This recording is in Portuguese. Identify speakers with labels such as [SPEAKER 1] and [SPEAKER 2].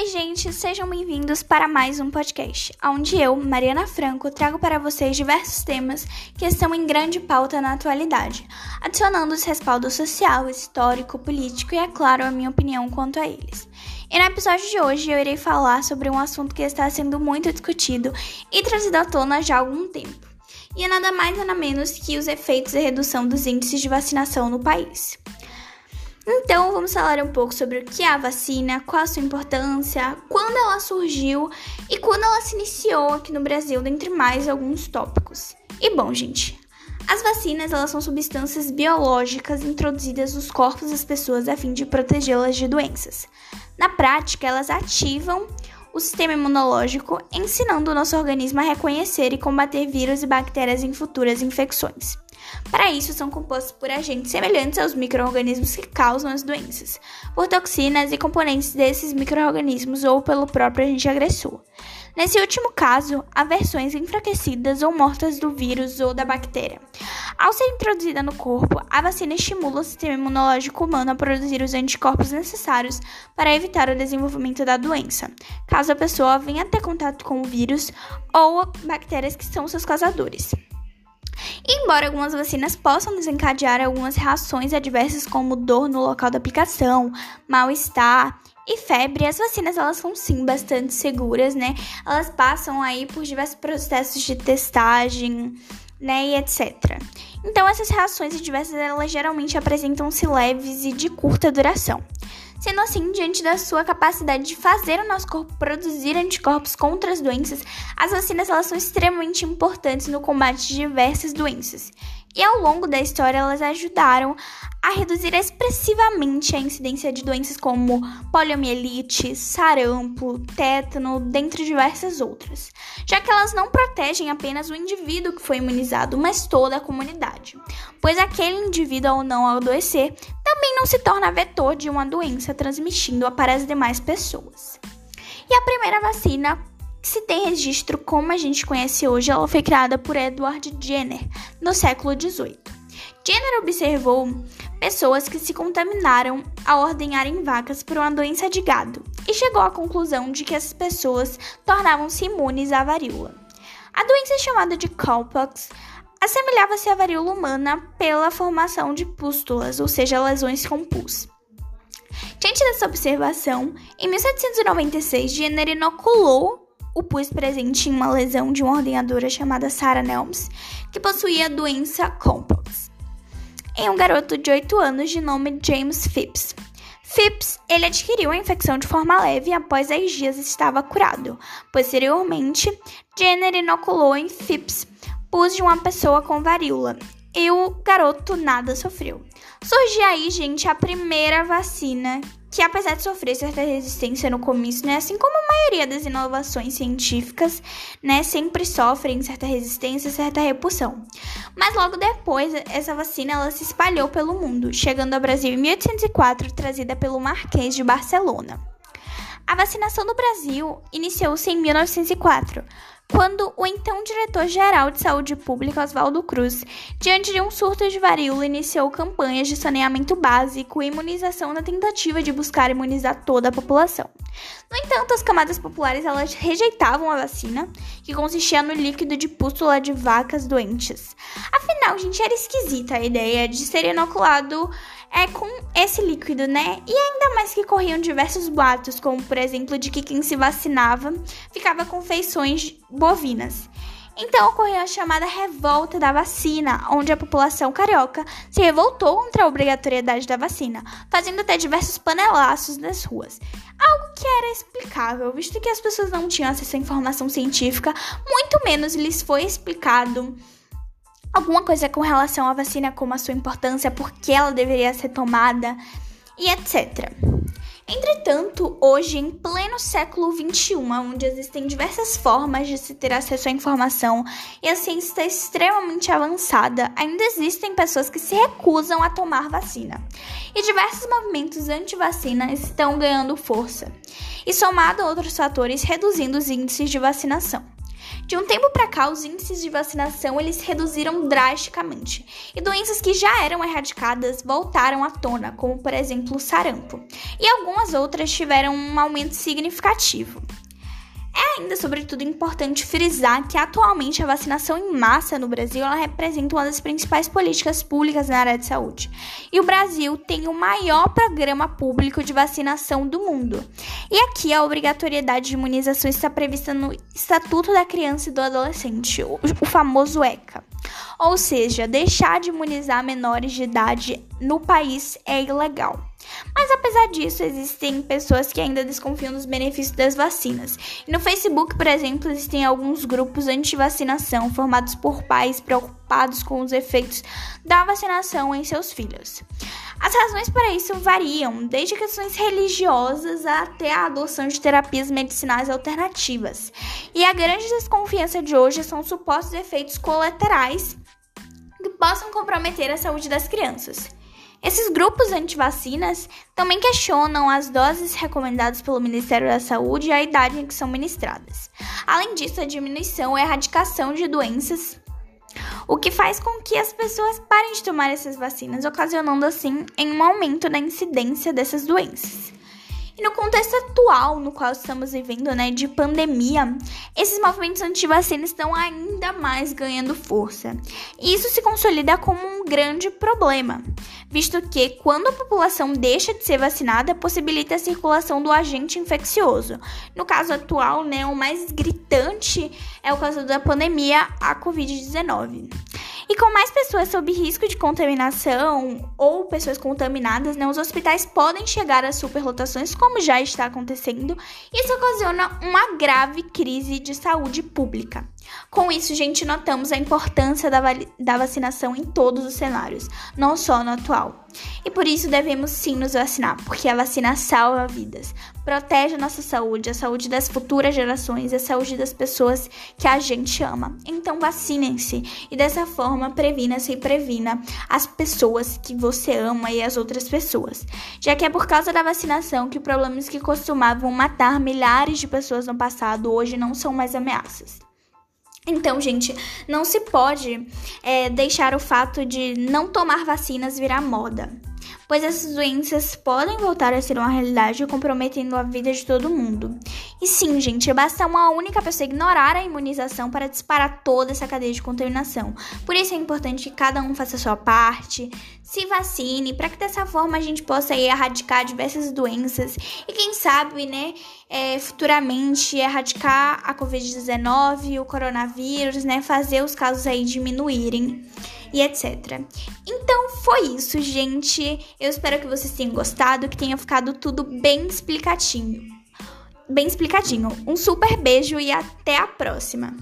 [SPEAKER 1] Oi, gente, sejam bem-vindos para mais um podcast, onde eu, Mariana Franco, trago para vocês diversos temas que estão em grande pauta na atualidade, adicionando-os respaldo social, histórico, político e, é claro, a minha opinião quanto a eles. E no episódio de hoje eu irei falar sobre um assunto que está sendo muito discutido e trazido à tona já há algum tempo. E é nada mais nada menos que os efeitos da redução dos índices de vacinação no país. Então, vamos falar um pouco sobre o que é a vacina, qual a sua importância, quando ela surgiu e quando ela se iniciou aqui no Brasil, dentre mais alguns tópicos. E bom, gente, as vacinas elas são substâncias biológicas introduzidas nos corpos das pessoas a fim de protegê-las de doenças. Na prática, elas ativam o sistema imunológico, ensinando o nosso organismo a reconhecer e combater vírus e bactérias em futuras infecções. Para isso, são compostos por agentes semelhantes aos micro-organismos que causam as doenças, por toxinas e componentes desses micro-organismos ou pelo próprio agente agressor. Nesse último caso, há versões enfraquecidas ou mortas do vírus ou da bactéria. Ao ser introduzida no corpo, a vacina estimula o sistema imunológico humano a produzir os anticorpos necessários para evitar o desenvolvimento da doença, caso a pessoa venha a ter contato com o vírus ou bactérias que são seus causadores. Embora algumas vacinas possam desencadear algumas reações adversas como dor no local da aplicação, mal-estar e febre, as vacinas elas são sim bastante seguras, né? Elas passam aí por diversos processos de testagem, né, e etc. Então essas reações adversas elas geralmente apresentam-se leves e de curta duração. Sendo assim, diante da sua capacidade de fazer o nosso corpo produzir anticorpos contra as doenças, as vacinas elas são extremamente importantes no combate de diversas doenças. E ao longo da história, elas ajudaram a reduzir expressivamente a incidência de doenças como poliomielite, sarampo, tétano, dentre diversas outras, já que elas não protegem apenas o indivíduo que foi imunizado, mas toda a comunidade, pois aquele indivíduo ao não adoecer também não se torna vetor de uma doença, transmitindo-a para as demais pessoas. E a primeira vacina que se tem registro como a gente conhece hoje, ela foi criada por Edward Jenner no século XVIII. Jenner observou pessoas que se contaminaram ao ordenharem vacas por uma doença de gado e chegou à conclusão de que essas pessoas tornavam-se imunes à varíola. A doença chamada de cowpox assemelhava-se à varíola humana pela formação de pústulas, ou seja, lesões com pus. Diante dessa observação, em 1796, Jenner inoculou o pus presente em uma lesão de uma ordenadora chamada Sarah Nelms, que possuía a doença cowpox em um garoto de 8 anos de nome James Phipps. Phipps, ele adquiriu a infecção de forma leve e após 10 dias estava curado. Posteriormente, Jenner inoculou em Phipps pus de uma pessoa com varíola e o garoto nada sofreu. Surgiu aí, gente, a primeira vacina que apesar de sofrer certa resistência no começo, né, assim como a maioria das inovações científicas, né, sempre sofrem certa resistência, certa repulsão. Mas logo depois, essa vacina ela se espalhou pelo mundo, chegando ao Brasil em 1804, trazida pelo Marquês de Barcelona. A vacinação no Brasil iniciou-se em 1904, quando o então diretor-geral de saúde pública, Oswaldo Cruz, diante de um surto de varíola, iniciou campanhas de saneamento básico e imunização na tentativa de buscar imunizar toda a população. No entanto, as camadas populares elas rejeitavam a vacina, que consistia no líquido de pústula de vacas doentes. Afinal, gente, era esquisita a ideia de ser inoculado é com esse líquido, né? E ainda mais que corriam diversos boatos, como por exemplo de que quem se vacinava ficava com feições bovinas. Então ocorreu a chamada revolta da vacina, onde a população carioca se revoltou contra a obrigatoriedade da vacina, fazendo até diversos panelaços nas ruas. Algo que era explicável, visto que as pessoas não tinham acesso à informação científica, muito menos lhes foi explicado alguma coisa com relação à vacina, como a sua importância, por que ela deveria ser tomada e etc. Entretanto, hoje, em pleno século XXI, onde existem diversas formas de se ter acesso à informação e a ciência está extremamente avançada, ainda existem pessoas que se recusam a tomar vacina. E diversos movimentos anti-vacina estão ganhando força, e somado a outros fatores, reduzindo os índices de vacinação. De um tempo para cá, os índices de vacinação eles reduziram drasticamente e doenças que já eram erradicadas voltaram à tona, como por exemplo o sarampo, e algumas outras tiveram um aumento significativo. É ainda, sobretudo, importante frisar que atualmente a vacinação em massa no Brasil representa uma das principais políticas públicas na área de saúde. E o Brasil tem o maior programa público de vacinação do mundo. E aqui a obrigatoriedade de imunização está prevista no Estatuto da Criança e do Adolescente, o famoso ECA. Ou seja, deixar de imunizar menores de idade no país é ilegal. Mas apesar disso, existem pessoas que ainda desconfiam dos benefícios das vacinas. E no Facebook, por exemplo, existem alguns grupos anti-vacinação formados por pais preocupados com os efeitos da vacinação em seus filhos. As razões para isso variam, desde questões religiosas até a adoção de terapias medicinais alternativas. E a grande desconfiança de hoje são supostos efeitos colaterais que possam comprometer a saúde das crianças. Esses grupos antivacinas também questionam as doses recomendadas pelo Ministério da Saúde e a idade em que são ministradas. Além disso, a diminuição e erradicação de doenças, o que faz com que as pessoas parem de tomar essas vacinas, ocasionando assim um aumento na incidência dessas doenças. E no contexto atual no qual estamos vivendo, né, de pandemia, esses movimentos anti-vacina estão ainda mais ganhando força. E isso se consolida como um grande problema, visto que quando a população deixa de ser vacinada, possibilita a circulação do agente infeccioso. No caso atual, né, o mais gritante é o caso da pandemia, a COVID-19. E com mais pessoas sob risco de contaminação ou pessoas contaminadas, né, os hospitais podem chegar a superlotações, como já está acontecendo. E isso ocasiona uma grave crise de saúde pública. Com isso, gente, notamos a importância da, da vacinação em todos os cenários, não só no atual. E por isso devemos sim nos vacinar, porque a vacina salva vidas, protege a nossa saúde, a saúde das futuras gerações e a saúde das pessoas que a gente ama. Então vacinem-se e dessa forma previna-se e previna as pessoas que você ama e as outras pessoas. Já que é por causa da vacinação que problemas que costumavam matar milhares de pessoas no passado hoje não são mais ameaças. Então, gente, não se pode é, deixar o fato de não tomar vacinas virar moda pois essas doenças podem voltar a ser uma realidade comprometendo a vida de todo mundo. E sim, gente, basta uma única pessoa ignorar a imunização para disparar toda essa cadeia de contaminação. Por isso é importante que cada um faça a sua parte, se vacine, para que dessa forma a gente possa erradicar diversas doenças e quem sabe, né, é, futuramente erradicar a Covid-19, o coronavírus, né, fazer os casos aí diminuírem e etc. Então foi isso, gente. Eu espero que vocês tenham gostado, que tenha ficado tudo bem explicadinho. Bem explicadinho. Um super beijo e até a próxima!